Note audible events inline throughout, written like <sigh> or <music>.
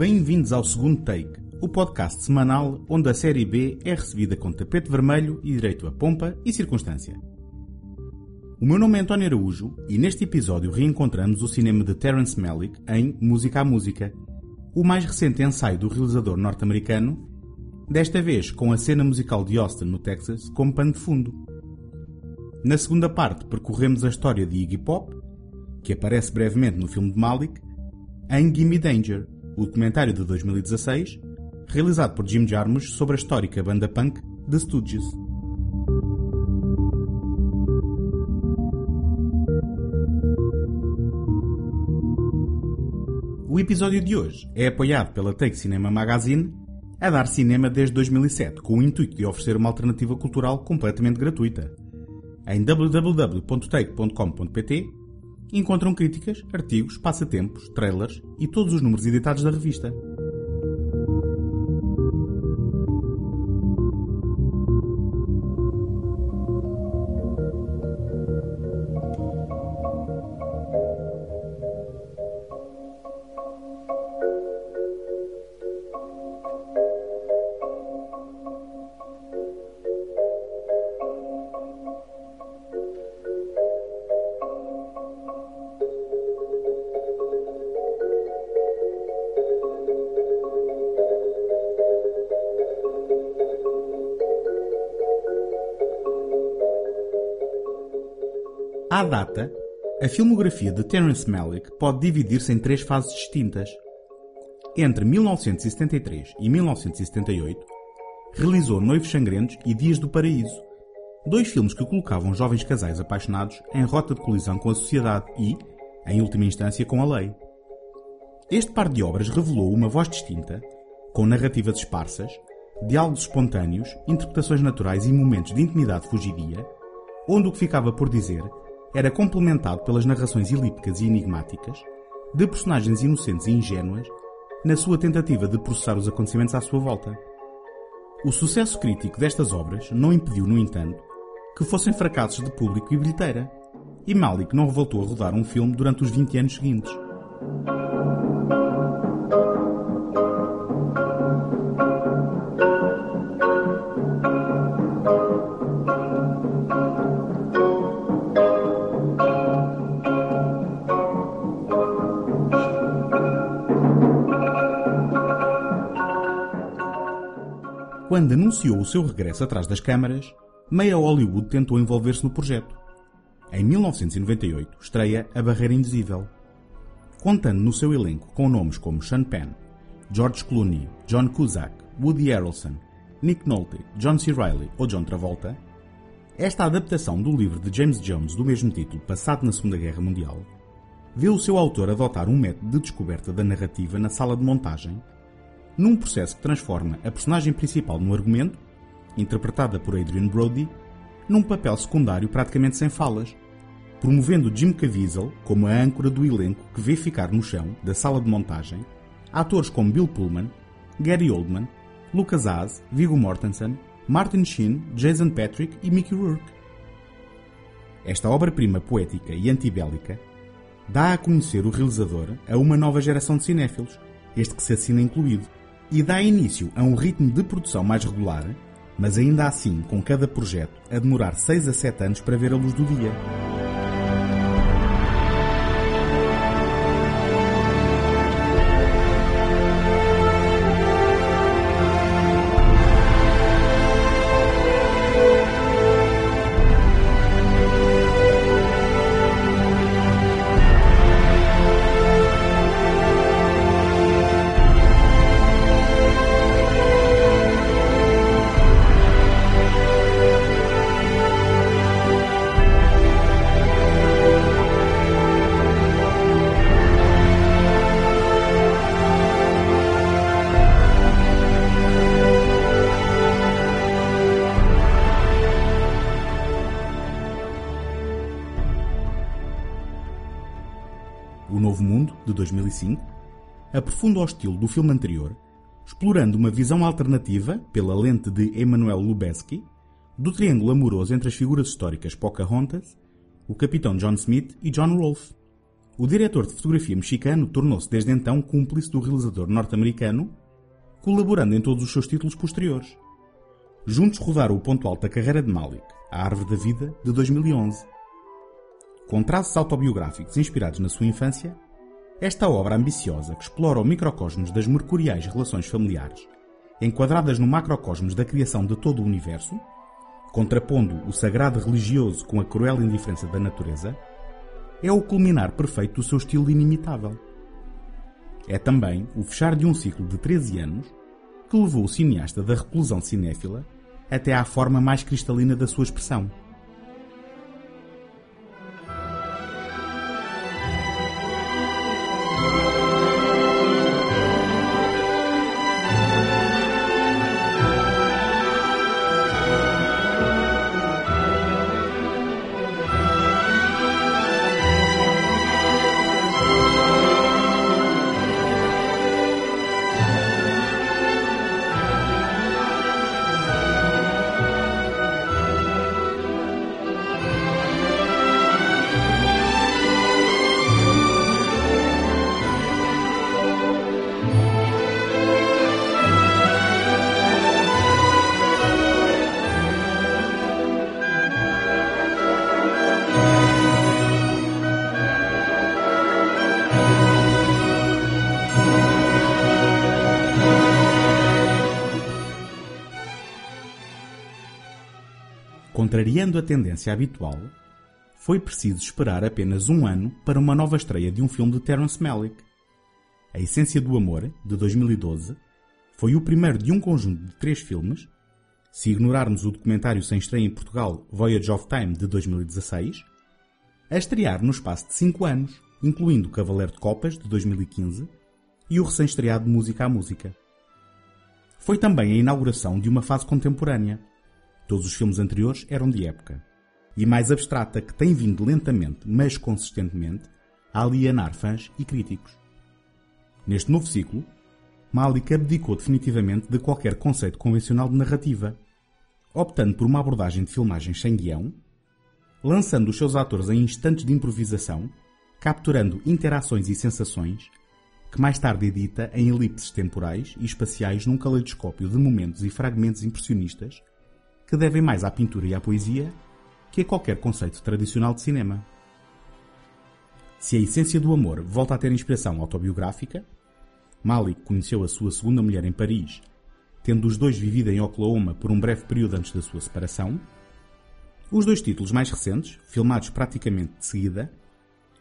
Bem-vindos ao segundo take, o podcast semanal onde a série B é recebida com tapete vermelho e direito a pompa e circunstância. O meu nome é António Araújo e neste episódio reencontramos o cinema de Terence Malick em Música a Música, o mais recente ensaio do realizador norte-americano, desta vez com a cena musical de Austin, no Texas, como pano de fundo. Na segunda parte percorremos a história de Iggy Pop, que aparece brevemente no filme de Malik, em Gimme Danger, o documentário de 2016, realizado por Jim Jarmusch sobre a histórica banda punk The Stooges. O episódio de hoje é apoiado pela Take Cinema Magazine, a dar cinema desde 2007, com o intuito de oferecer uma alternativa cultural completamente gratuita. Em www.take.com.pt encontram críticas, artigos, passatempos, trailers e todos os números editados da revista. À data, a filmografia de Terence Malick pode dividir-se em três fases distintas. Entre 1973 e 1978, realizou Noivos Sangrentos e Dias do Paraíso, dois filmes que colocavam jovens casais apaixonados em rota de colisão com a sociedade e, em última instância, com a lei. Este par de obras revelou uma voz distinta, com narrativas esparsas, diálogos espontâneos, interpretações naturais e momentos de intimidade fugidia, onde o que ficava por dizer era complementado pelas narrações elípticas e enigmáticas de personagens inocentes e ingênuas na sua tentativa de processar os acontecimentos à sua volta. O sucesso crítico destas obras não impediu, no entanto, que fossem fracassos de público e bilheteira, e Malik não voltou a rodar um filme durante os 20 anos seguintes. Quando anunciou o seu regresso atrás das câmaras, meia Hollywood tentou envolver-se no projeto. Em 1998 estreia A Barreira Invisível, contando no seu elenco com nomes como Sean Penn, George Clooney, John Cusack, Woody Harrelson, Nick Nolte, John C. Reilly ou John Travolta. Esta adaptação do livro de James Jones do mesmo título, passado na Segunda Guerra Mundial, vê o seu autor adotar um método de descoberta da narrativa na sala de montagem num processo que transforma a personagem principal no argumento, interpretada por Adrian Brody, num papel secundário praticamente sem falas, promovendo Jim Caviezel como a âncora do elenco que vê ficar no chão da sala de montagem atores como Bill Pullman, Gary Oldman, Lucas Haas, Viggo Mortensen, Martin Sheen, Jason Patrick e Mickey Rourke. Esta obra-prima poética e antibélica dá a conhecer o realizador a uma nova geração de cinéfilos, este que se assina incluído, e dá início a um ritmo de produção mais regular, mas ainda assim com cada projeto a demorar 6 a 7 anos para ver a luz do dia. Aprofunda o estilo do filme anterior, explorando uma visão alternativa, pela lente de Emmanuel Lubezki, do triângulo amoroso entre as figuras históricas Pocahontas, o capitão John Smith e John Rolfe, O diretor de fotografia mexicano tornou-se desde então cúmplice do realizador norte-americano, colaborando em todos os seus títulos posteriores. Juntos rodaram o ponto alto da carreira de Malik, A Árvore da Vida, de 2011. Com traços autobiográficos inspirados na sua infância, esta obra ambiciosa que explora o microcosmos das mercuriais relações familiares, enquadradas no macrocosmos da criação de todo o universo, contrapondo o sagrado religioso com a cruel indiferença da natureza, é o culminar perfeito do seu estilo inimitável. É também o fechar de um ciclo de 13 anos que levou o cineasta da reclusão cinéfila até à forma mais cristalina da sua expressão. Contrariando a tendência habitual, foi preciso esperar apenas um ano para uma nova estreia de um filme de Terence Malick. A Essência do Amor, de 2012, foi o primeiro de um conjunto de três filmes, se ignorarmos o documentário sem estreia em Portugal Voyage of Time, de 2016, a estrear no espaço de cinco anos, incluindo Cavaleiro de Copas, de 2015, e o recém-estreado Música à Música. Foi também a inauguração de uma fase contemporânea, Todos os filmes anteriores eram de época. E mais abstrata que tem vindo lentamente, mas consistentemente, a alienar fãs e críticos. Neste novo ciclo, Malik abdicou definitivamente de qualquer conceito convencional de narrativa, optando por uma abordagem de filmagens sem guião, lançando os seus atores em instantes de improvisação, capturando interações e sensações, que mais tarde edita em elipses temporais e espaciais num caleidoscópio de momentos e fragmentos impressionistas que devem mais à pintura e à poesia que a qualquer conceito tradicional de cinema. Se a essência do amor volta a ter inspiração autobiográfica, Malik conheceu a sua segunda mulher em Paris, tendo os dois vivido em Oklahoma por um breve período antes da sua separação. Os dois títulos mais recentes, filmados praticamente de seguida,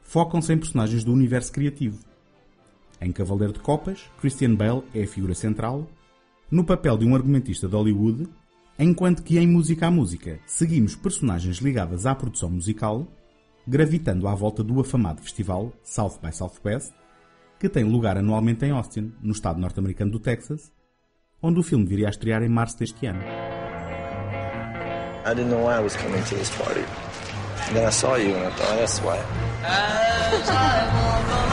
focam-se em personagens do universo criativo. Em Cavaleiro de Copas, Christian Bale é a figura central, no papel de um argumentista de Hollywood enquanto que em Música à Música seguimos personagens ligadas à produção musical, gravitando à volta do afamado festival South by Southwest, que tem lugar anualmente em Austin, no estado norte-americano do Texas, onde o filme viria a estrear em março deste ano. I didn't know why I was coming to this party. And then I saw you and I thought, that's why. <laughs>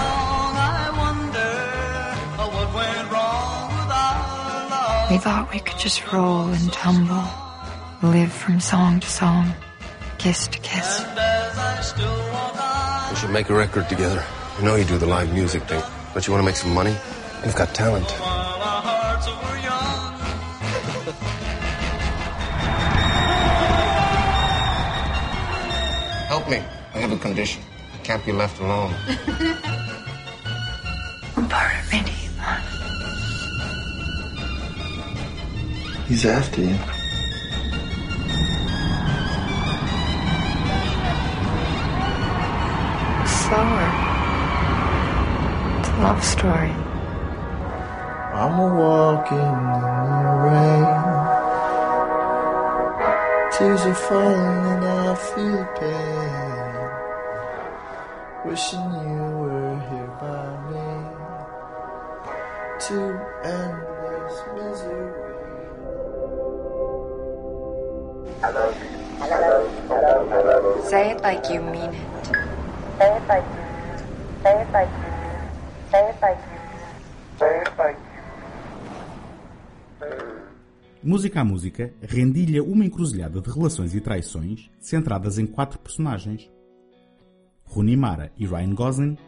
We thought we could just roll and tumble, live from song to song, kiss to kiss. We should make a record together. I know you do the live music thing, but you want to make some money? You've got talent. Help me. I have a condition. I can't be left alone. <laughs> He's after you. Slower. It's a love story. I'm a walking in the rain. Tears are falling and I feel pain. Wishing you were here by me to end this misery. Say it like you mean it. Say it like you mean it. Say it like you mean it. Say it like you mean it. Say it like Música à Música rendilha uma encruzilhada de relações e traições centradas em quatro personagens. Rooney Mara e Ryan Gosling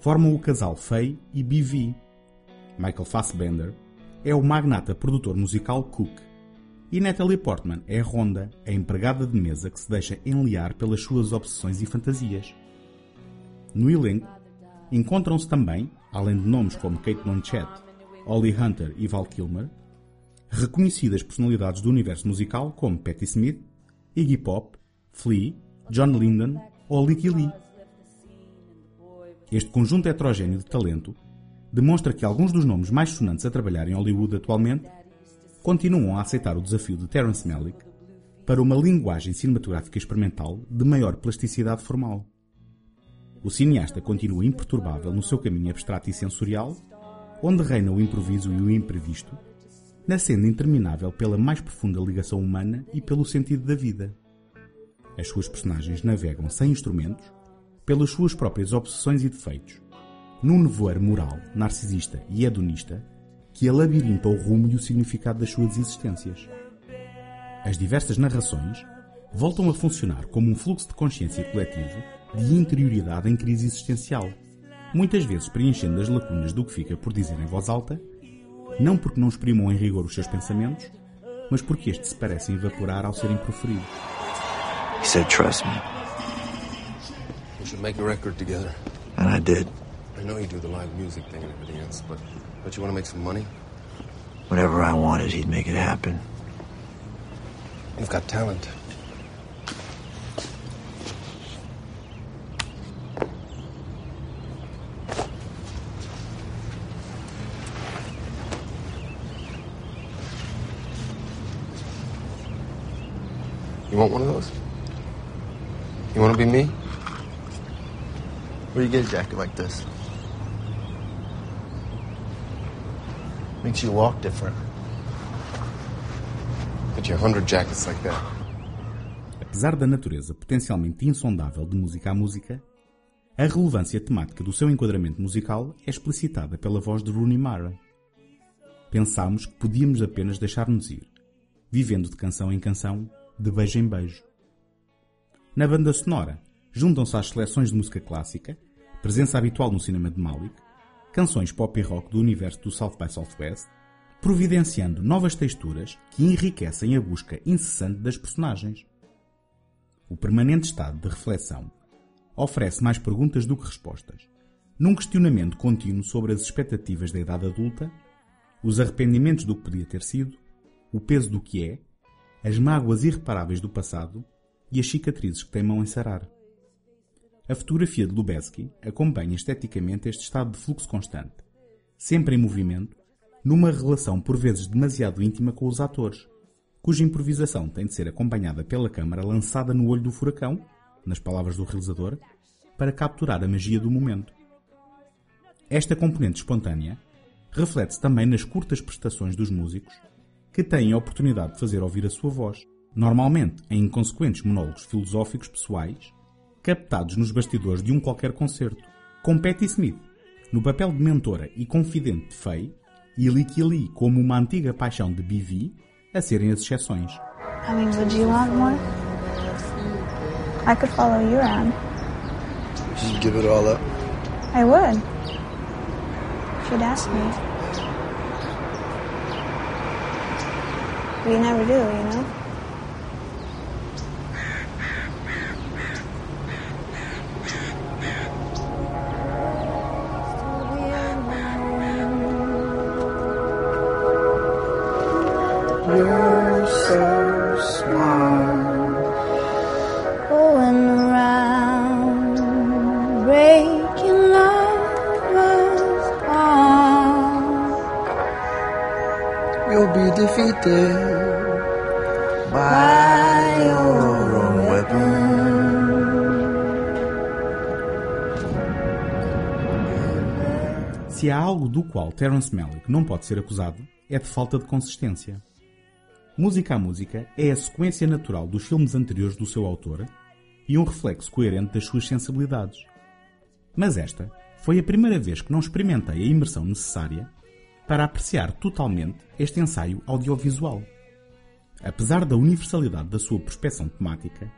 formam o casal Faye e BV. Michael Fassbender é o magnata produtor musical Cook. E Natalie Portman é a Ronda, a empregada de mesa que se deixa enliar pelas suas obsessões e fantasias. No elenco, encontram-se também, além de nomes como Kate Blanchett, Holly Hunter e Val Kilmer, reconhecidas personalidades do universo musical como Patti Smith, Iggy Pop, Flea, John Linden ou Licky Lee. Este conjunto heterogéneo de talento demonstra que alguns dos nomes mais sonantes a trabalhar em Hollywood atualmente continuam a aceitar o desafio de Terence Malick para uma linguagem cinematográfica experimental de maior plasticidade formal. O cineasta continua imperturbável no seu caminho abstrato e sensorial, onde reina o improviso e o imprevisto, na senda interminável pela mais profunda ligação humana e pelo sentido da vida. As suas personagens navegam sem instrumentos, pelas suas próprias obsessões e defeitos, num nevoeiro moral, narcisista e hedonista que alabirinta o rumo e o significado das suas existências. As diversas narrações voltam a funcionar como um fluxo de consciência coletivo de interioridade em crise existencial, muitas vezes preenchendo as lacunas do que fica por dizer em voz alta, não porque não exprimam em rigor os seus pensamentos, mas porque estes se parecem evaporar ao serem proferidos. He said, trust me. We should make a record together. And I did. I know you do the live music thing and everything else, but don't you want to make some money? Whatever I wanted, he'd make it happen. You've got talent. You want one of those? You want to be me? Where you get a jacket like this? Makes you walk different. You hundred jackets like that. Apesar da natureza potencialmente insondável de música a música, a relevância temática do seu enquadramento musical é explicitada pela voz de Rooney Mara. Pensámos que podíamos apenas deixar-nos ir, vivendo de canção em canção, de beijo em beijo. Na banda sonora, juntam-se às seleções de música clássica, presença habitual no cinema de Malik, canções pop e rock do universo do South by Southwest, providenciando novas texturas que enriquecem a busca incessante das personagens. O permanente estado de reflexão oferece mais perguntas do que respostas, num questionamento contínuo sobre as expectativas da idade adulta, os arrependimentos do que podia ter sido, o peso do que é, as mágoas irreparáveis do passado e as cicatrizes que teimam em sarar. A fotografia de Lubeski acompanha esteticamente este estado de fluxo constante, sempre em movimento, numa relação por vezes demasiado íntima com os atores, cuja improvisação tem de ser acompanhada pela câmara lançada no olho do furacão, nas palavras do realizador, para capturar a magia do momento. Esta componente espontânea reflete-se também nas curtas prestações dos músicos, que têm a oportunidade de fazer ouvir a sua voz, normalmente em inconsequentes monólogos filosóficos pessoais, captados nos bastidores de um qualquer concerto, com Patti Smith, no papel de mentora e confidente de Faye, e Licky Lee como uma antiga paixão de BV, a serem as exceções. I mean, would you want more? I could follow you around. Just give it all up. I would. If you'd ask me. But you never do, you know? Algo do qual Terence Malick não pode ser acusado, é de falta de consistência. Música a Música é a sequência natural dos filmes anteriores do seu autor e um reflexo coerente das suas sensibilidades. Mas esta foi a primeira vez que não experimentei a imersão necessária para apreciar totalmente este ensaio audiovisual. Apesar da universalidade da sua prospeção temática,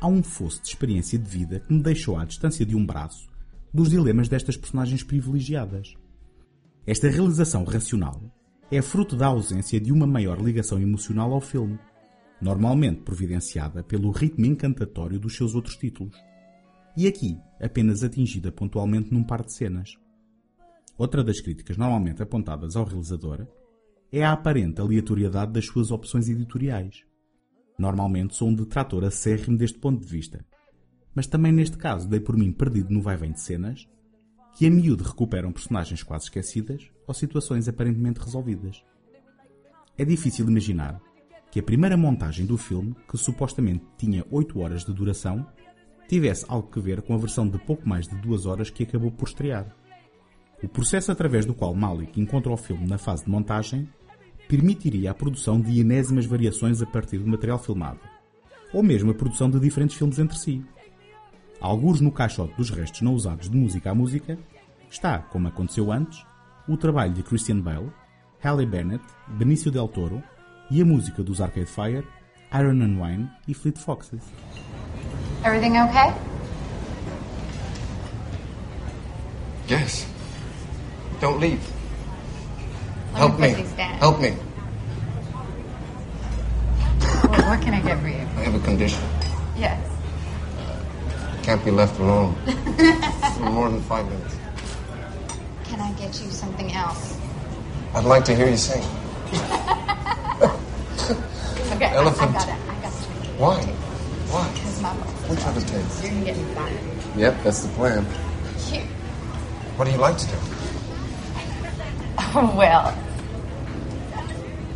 há um fosso de experiência de vida que me deixou à distância de um braço dos dilemas destas personagens privilegiadas. Esta realização racional é fruto da ausência de uma maior ligação emocional ao filme, normalmente providenciada pelo ritmo encantatório dos seus outros títulos, e aqui apenas atingida pontualmente num par de cenas. Outra das críticas normalmente apontadas ao realizador é a aparente aleatoriedade das suas opções editoriais. Normalmente sou um detrator acérrimo deste ponto de vista, mas também neste caso dei por mim perdido no vai-vem de cenas que a miúdo recuperam personagens quase esquecidas ou situações aparentemente resolvidas. É difícil imaginar que a primeira montagem do filme, que supostamente tinha 8 horas de duração, tivesse algo que ver com a versão de pouco mais de 2 horas que acabou por estrear. O processo através do qual Malik encontra o filme na fase de montagem permitiria a produção de enésimas variações a partir do material filmado, ou mesmo a produção de diferentes filmes entre si. Alguns no caixote dos restos não usados de música a música, está, como aconteceu antes, o trabalho de Christian Bale, Halle Bennett, Benicio del Toro e a música dos Arcade Fire, Iron and Wine e Fleet Foxes. Everything okay? Yes. Don't leave. Let Help me me. Help me. What, what can I get for you? I have a condition. Yes. Can't be left alone for more than five minutes. Can I get you something else? I'd like to hear you sing. <laughs> Okay, Elephant. I, got it. I got you. Why? Why? Because my. Which other takes? You're gonna get me fired. Yep, that's the plan. Cute. What do you like to do? <laughs> well,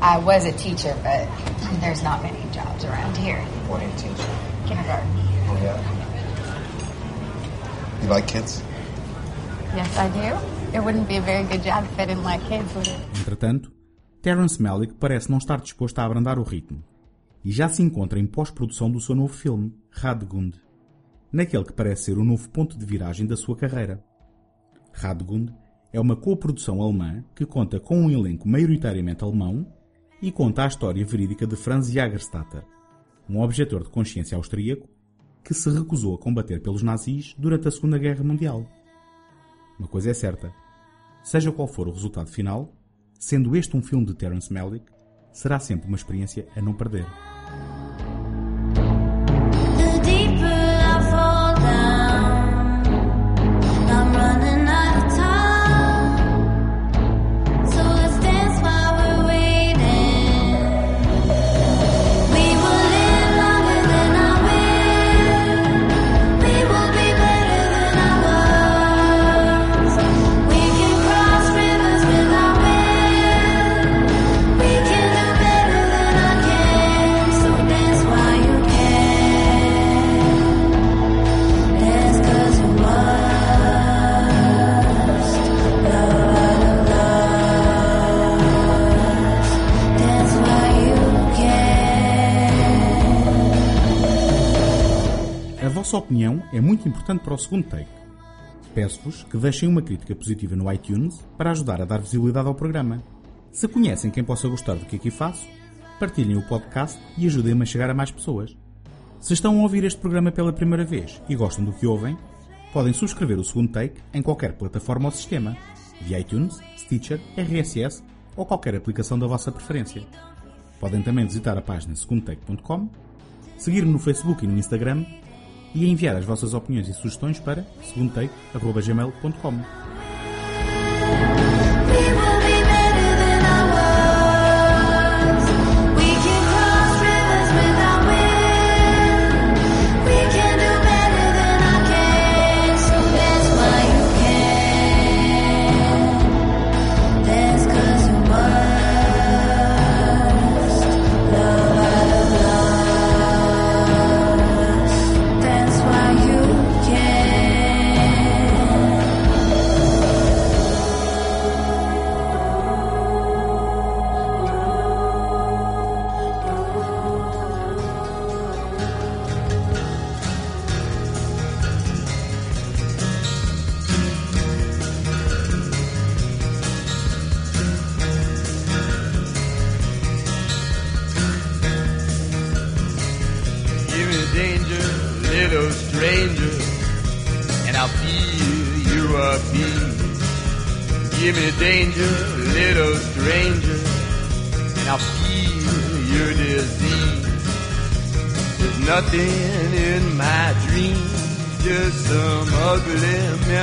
I was a teacher, but there's not many jobs around here. What do you teach? Kindergarten. Oh, yeah. You like kids? Yes, I do. It wouldn't be a very good job if I didn't like kids, would it? Entretanto, Terence Malick parece não estar disposto a abrandar o ritmo e já se encontra em pós-produção do seu novo filme, Radgund, naquele que parece ser o novo ponto de viragem da sua carreira. Radgund é uma coprodução alemã que conta com um elenco maioritariamente alemão e conta a história verídica de Franz Jagerstatter, um objetor de consciência austríaco que se recusou a combater pelos nazis durante a Segunda Guerra Mundial. Uma coisa é certa, seja qual for o resultado final, sendo este um filme de Terence Malick, será sempre uma experiência a não perder. Vossa opinião é muito importante para o segundo take. Peço-vos que deixem uma crítica positiva no iTunes para ajudar a dar visibilidade ao programa. Se conhecem quem possa gostar do que aqui faço, partilhem o podcast e ajudem-me a chegar a mais pessoas. Se estão a ouvir este programa pela primeira vez e gostam do que ouvem, podem subscrever o segundo take em qualquer plataforma ou sistema, via iTunes, Stitcher, RSS ou qualquer aplicação da vossa preferência. Podem também visitar a página segundotake.com, seguir-me no Facebook e no Instagram e enviar as vossas opiniões e sugestões para segundotake.gmail.com.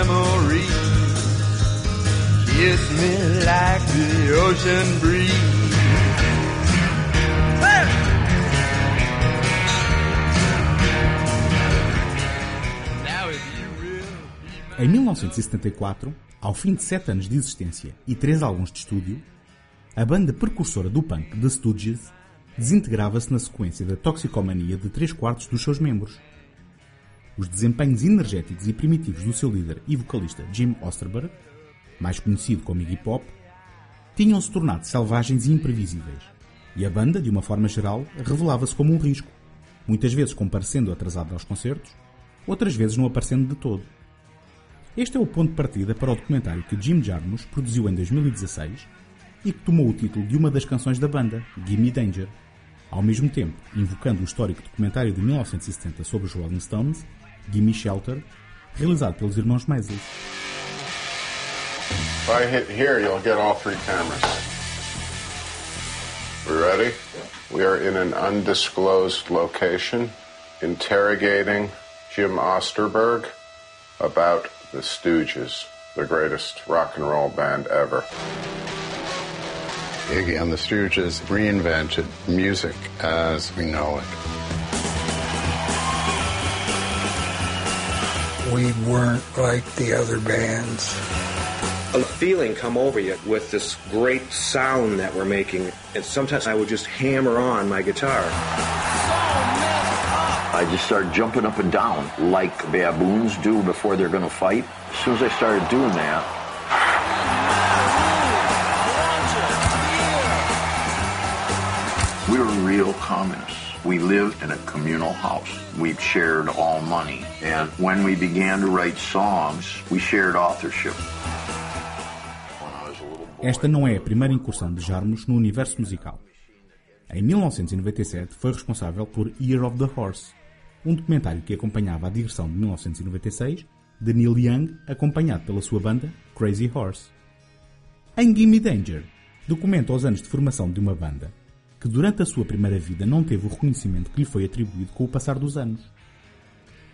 memories. Kiss me like the ocean breeze. Em 1974, ao fim de sete anos de existência e três álbuns de estúdio, a banda precursora do punk The Stooges desintegrava-se na sequência da toxicomania de três quartos dos seus membros. Os desempenhos energéticos e primitivos do seu líder e vocalista Jim Osterberg, mais conhecido como Iggy Pop, tinham-se tornado selvagens e imprevisíveis, e a banda, de uma forma geral, revelava-se como um risco, muitas vezes comparecendo atrasado aos concertos, outras vezes não aparecendo de todo. Este é o ponto de partida para o documentário que Jim Jarmusch produziu em 2016 e que tomou o título de uma das canções da banda, Gimme Danger, ao mesmo tempo invocando o histórico documentário de 1970 sobre os Rolling Stones, Gimme Shelter, realizado pelos irmãos Maisel. If I hit here, you'll get all three cameras. We ready? We are in an undisclosed location interrogating Jim Osterberg about the Stooges, the greatest rock and roll band ever. Iggy and the Stooges reinvented music as we know it. We weren't like the other bands. a feeling come over you with this great sound that we're making. And sometimes I would just hammer on my guitar. I just started jumping up and down like baboons do before they're going to fight. As soon as I started doing that, we were real communists. We lived in a communal house. We shared all money. And when we began to write songs, we shared authorship. Esta não é a primeira incursão de Jarmusch no universo musical. Em 1997 foi responsável por Year of the Horse, um documentário que acompanhava a digressão de 1996 de Neil Young, acompanhado pela sua banda Crazy Horse. Em Gimme Danger, documenta os anos de formação de uma banda que durante a sua primeira vida não teve o reconhecimento que lhe foi atribuído com o passar dos anos.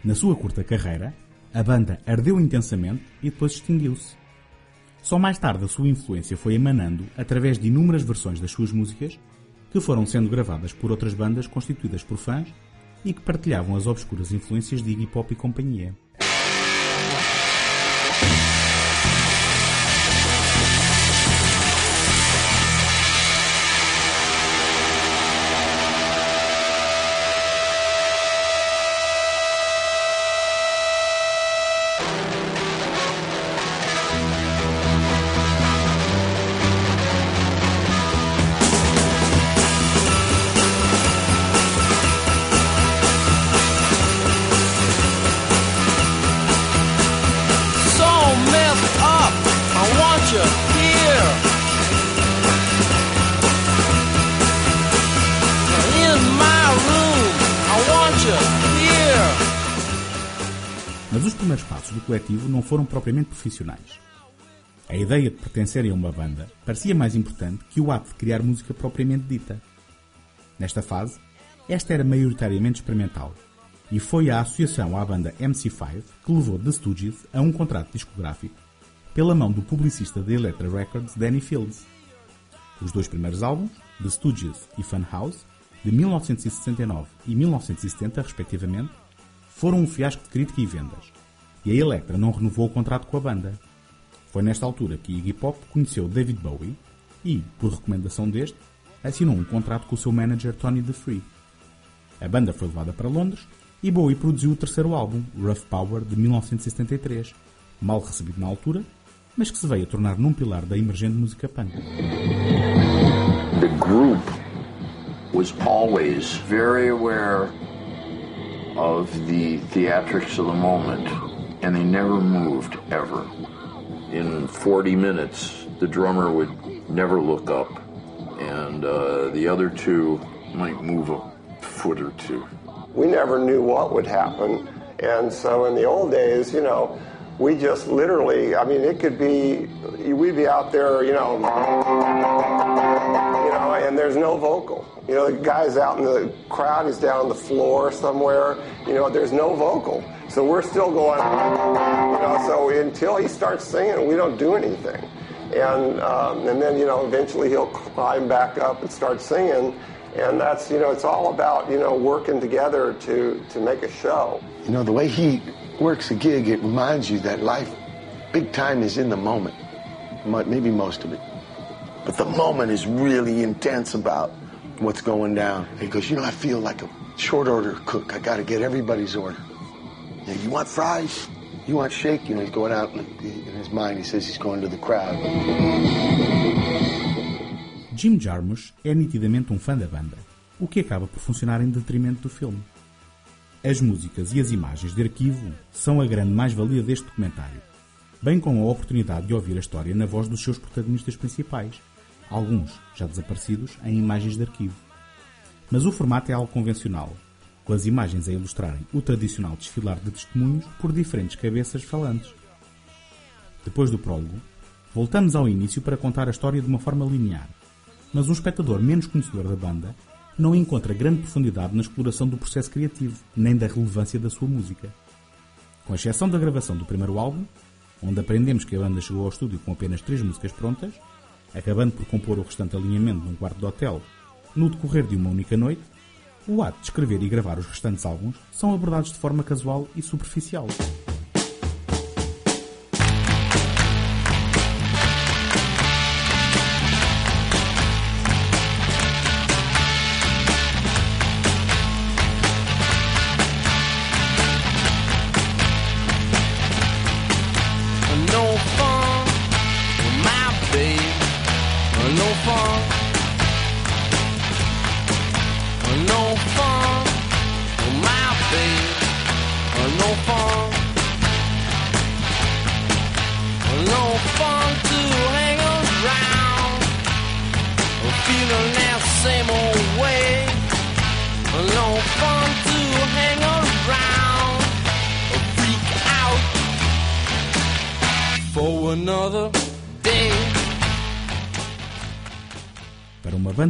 Na sua curta carreira, a banda ardeu intensamente e depois extinguiu-se. Só mais tarde a sua influência foi emanando através de inúmeras versões das suas músicas que foram sendo gravadas por outras bandas constituídas por fãs e que partilhavam as obscuras influências de Iggy Pop e companhia. Os primeiros passos do coletivo não foram propriamente profissionais. A ideia de pertencerem a uma banda parecia mais importante que o ato de criar música propriamente dita. Nesta fase, esta era maioritariamente experimental, e foi a associação à banda MC5 que levou The Stooges a um contrato discográfico pela mão do publicista da Elektra Records Danny Fields. Os dois primeiros álbuns, The Stooges e Funhouse, de 1969 e 1970 respectivamente, foram um fiasco de crítica e vendas, e a Elektra não renovou o contrato com a banda. Foi nesta altura que Iggy Pop conheceu David Bowie e, por recomendação deste, assinou um contrato com o seu manager Tony DeFree. A banda foi levada para Londres e Bowie produziu o terceiro álbum, Rough Power, de 1973, mal recebido na altura, mas que se veio a tornar num pilar da emergente música punk. the group was always very aware of the theatrics of the moment, and they never moved ever. In 40 minutes, the drummer would never look up, and uh, the other two might move a foot or two. we never knew what would happen. And so in the old days, you know, we just literally, I mean, it could be, we'd be out there, you know, you know, and there's no vocal. You know, the guy's out in the crowd, he's down on the floor somewhere, you know, there's no vocal. So we're still going, you know, so until he starts singing, we don't do anything. And, um, and then, you know, eventually he'll climb back up and start singing. And that's, you know, it's all about, you know, working together to, to make a show. You know, the way he works a gig, it reminds you that life, big time, is in the moment. Maybe most of it. But the moment is really intense about what's going down. He goes, you know, I feel like a short order cook. I got to get everybody's order. You, know, you want fries? You want shake? You know, he's going out in, his mind. He says he's going to the crowd. Jim Jarmusch é nitidamente um fã da banda, o que acaba por funcionar em detrimento do filme. As músicas e as imagens de arquivo são a grande mais-valia deste documentário, bem como a oportunidade de ouvir a história na voz dos seus protagonistas principais, alguns já desaparecidos em imagens de arquivo. Mas o formato é algo convencional, com as imagens a ilustrarem o tradicional desfilar de testemunhos por diferentes cabeças falantes. Depois do prólogo, voltamos ao início para contar a história de uma forma linear, mas um espectador menos conhecedor da banda não encontra grande profundidade na exploração do processo criativo, nem da relevância da sua música. Com exceção da gravação do primeiro álbum, onde aprendemos que a banda chegou ao estúdio com apenas três músicas prontas, acabando por compor o restante alinhamento num quarto de hotel no decorrer de uma única noite, o ato de escrever e gravar os restantes álbuns são abordados de forma casual e superficial.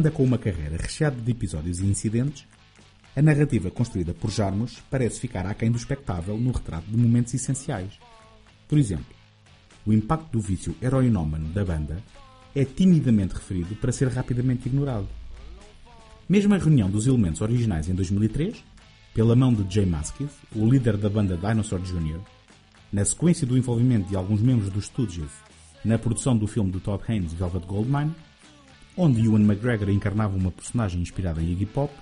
Banda com uma carreira recheada de episódios e incidentes, a narrativa construída por Jarmus parece ficar aquém do espectável no retrato de momentos essenciais. Por exemplo, o impacto do vício heroinómano da banda é timidamente referido para ser rapidamente ignorado. Mesmo a reunião dos elementos originais em 2003, pela mão de Jay Maskith, o líder da banda Dinosaur Jr., na sequência do envolvimento de alguns membros dos Stooges na produção do filme de Todd Haynes Velvet Goldmine, onde Ewan McGregor encarnava uma personagem inspirada em Iggy Pop,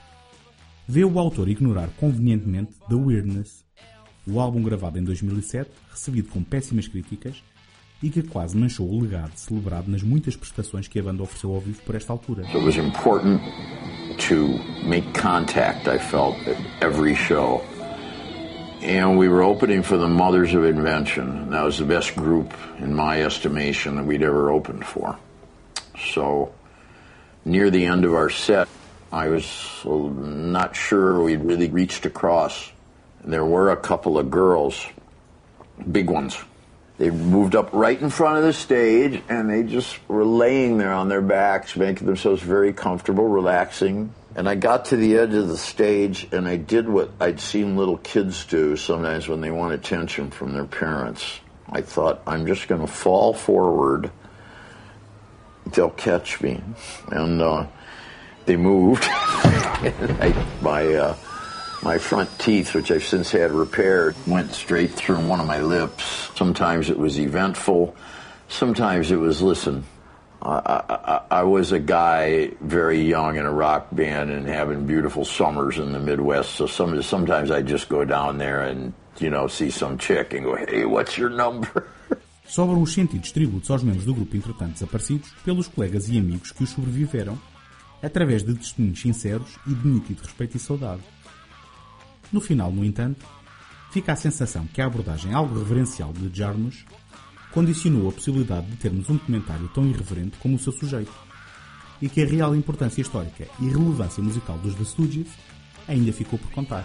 vê o autor ignorar convenientemente The Weirdness, o álbum gravado em 2007, recebido com péssimas críticas e que quase manchou o legado celebrado nas muitas prestações que a banda ofereceu ao vivo por esta altura. It was important to make contact, I felt, at every show. And we were opening for the Mothers of Invention. That was the best group, in my estimation, that we'd ever opened for. So, near the end of our set, I was not sure we'd really reached across. There were a couple of girls, big ones. They moved up right in front of the stage and they just were laying there on their backs, making themselves very comfortable, relaxing. And I got to the edge of the stage and I did what I'd seen little kids do sometimes when they want attention from their parents. I thought, I'm just going to fall forward. They'll catch me. And uh, they moved. <laughs> I, my, uh, my front teeth, which I've since had repaired, went straight through one of my lips. Sometimes it was eventful. Sometimes it was, listen, I, I, I was a guy very young in a rock band and having beautiful summers in the Midwest. So some, sometimes I just go down there and, you know, see some chick and go, hey, what's your number? <laughs> Sobram os sentidos tributos aos membros do grupo entretanto desaparecidos pelos colegas e amigos que os sobreviveram, através de testemunhos sinceros e de nítido respeito e saudade. No final, no entanto, fica a sensação que a abordagem algo reverencial de Jarmusch condicionou a possibilidade de termos um documentário tão irreverente como o seu sujeito, e que a real importância histórica e relevância musical dos The Stooges ainda ficou por contar.